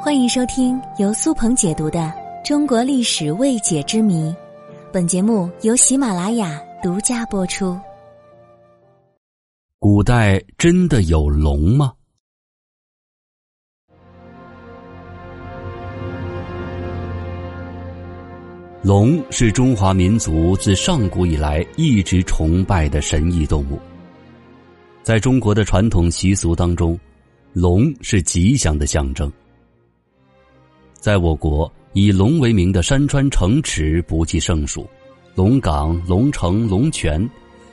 欢迎收听由苏鹏解读的《中国历史未解之谜》，本节目由喜马拉雅独家播出。古代真的有龙吗？龙是中华民族自上古以来一直崇拜的神异动物。在中国的传统习俗当中，龙是吉祥的象征。在我国，以龙为名的山川城池不计胜数，龙岗、龙城、龙泉，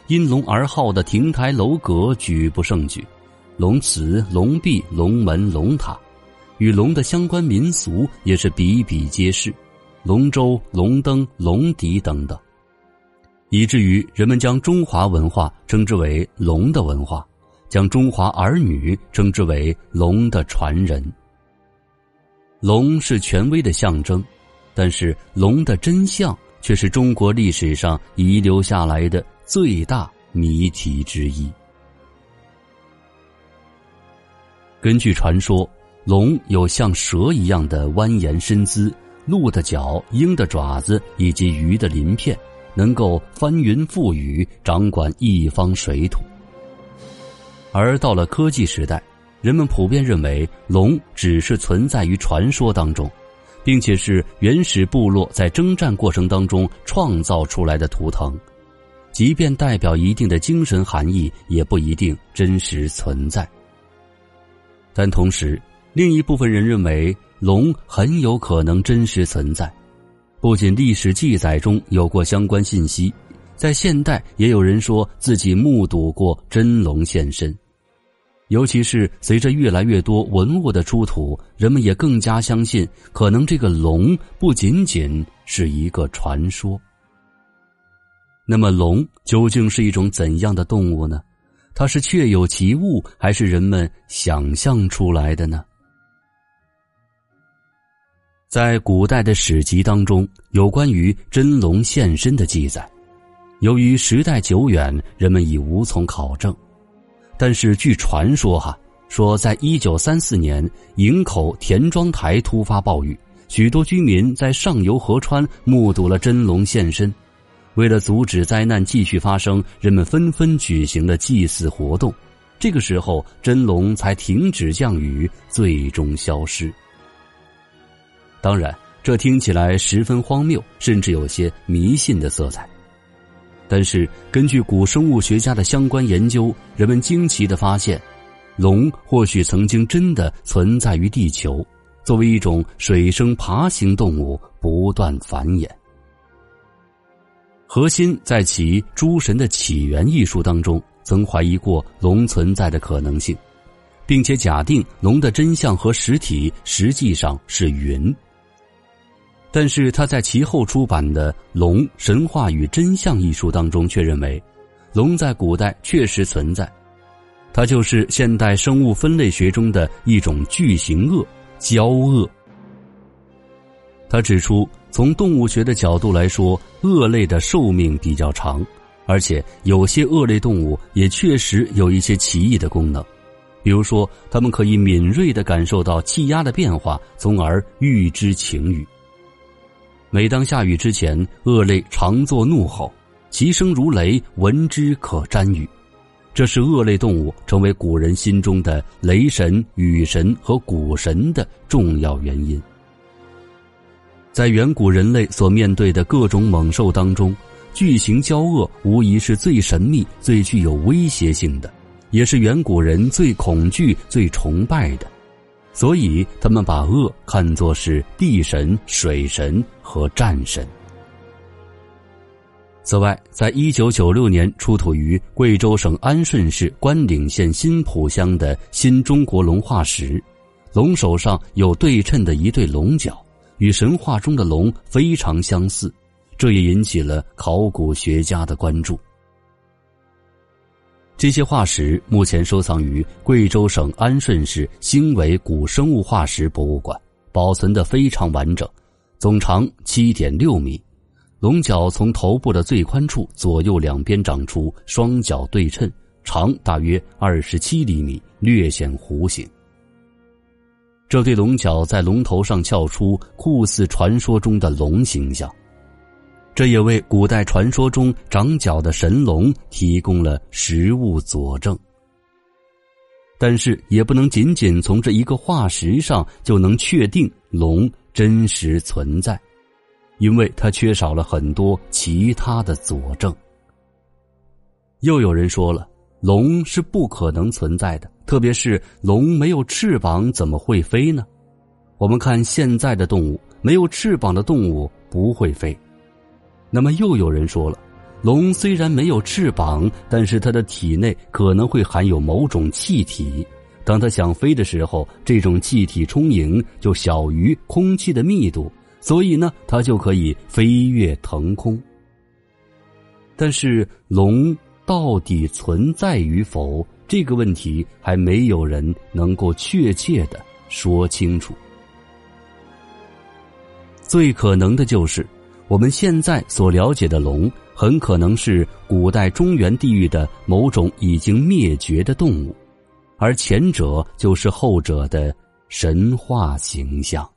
因龙而号的亭台楼阁举不胜举，龙祠、龙壁、龙门、龙塔，与龙的相关民俗也是比比皆是，龙舟、龙灯、龙笛等等，以至于人们将中华文化称之为龙的文化，将中华儿女称之为龙的传人。龙是权威的象征，但是龙的真相却是中国历史上遗留下来的最大谜题之一。根据传说，龙有像蛇一样的蜿蜒身姿、鹿的角、鹰的爪子以及鱼的鳞片，能够翻云覆雨，掌管一方水土。而到了科技时代。人们普遍认为，龙只是存在于传说当中，并且是原始部落在征战过程当中创造出来的图腾，即便代表一定的精神含义，也不一定真实存在。但同时，另一部分人认为，龙很有可能真实存在，不仅历史记载中有过相关信息，在现代也有人说自己目睹过真龙现身。尤其是随着越来越多文物的出土，人们也更加相信，可能这个龙不仅仅是一个传说。那么，龙究竟是一种怎样的动物呢？它是确有其物，还是人们想象出来的呢？在古代的史籍当中，有关于真龙现身的记载，由于时代久远，人们已无从考证。但是据传说，哈说，在一九三四年，营口田庄台突发暴雨，许多居民在上游河川目睹了真龙现身。为了阻止灾难继续发生，人们纷纷举行了祭祀活动。这个时候，真龙才停止降雨，最终消失。当然，这听起来十分荒谬，甚至有些迷信的色彩。但是，根据古生物学家的相关研究，人们惊奇的发现，龙或许曾经真的存在于地球，作为一种水生爬行动物不断繁衍。核心在其《诸神的起源》一书当中，曾怀疑过龙存在的可能性，并且假定龙的真相和实体实际上是云。但是他在其后出版的《龙神话与真相》一书当中却认为，龙在古代确实存在，它就是现代生物分类学中的一种巨型鳄——蛟鳄。他指出，从动物学的角度来说，鳄类的寿命比较长，而且有些鳄类动物也确实有一些奇异的功能，比如说，它们可以敏锐的感受到气压的变化，从而预知晴雨。每当下雨之前，鳄类常作怒吼，其声如雷，闻之可沾雨。这是鳄类动物成为古人心中的雷神、雨神和谷神的重要原因。在远古人类所面对的各种猛兽当中，巨型骄鳄无疑是最神秘、最具有威胁性的，也是远古人最恐惧、最崇拜的。所以，他们把恶看作是地神、水神和战神。此外，在一九九六年出土于贵州省安顺市关岭县新浦乡的新中国龙化石，龙首上有对称的一对龙角，与神话中的龙非常相似，这也引起了考古学家的关注。这些化石目前收藏于贵州省安顺市兴伟古生物化石博物馆，保存的非常完整，总长七点六米，龙角从头部的最宽处左右两边长出双角对称，长大约二十七厘米，略显弧形。这对龙角在龙头上翘出酷似传说中的龙形象，这也为古代传说中长角的神龙提供了实物佐证。但是，也不能仅仅从这一个化石上就能确定龙真实存在，因为它缺少了很多其他的佐证。又有人说了，龙是不可能存在的，特别是龙没有翅膀怎么会飞呢？我们看现在的动物，没有翅膀的动物不会飞。那么又有人说了。龙虽然没有翅膀，但是它的体内可能会含有某种气体。当它想飞的时候，这种气体充盈就小于空气的密度，所以呢，它就可以飞跃腾空。但是，龙到底存在与否这个问题，还没有人能够确切的说清楚。最可能的就是我们现在所了解的龙。很可能是古代中原地域的某种已经灭绝的动物，而前者就是后者的神话形象。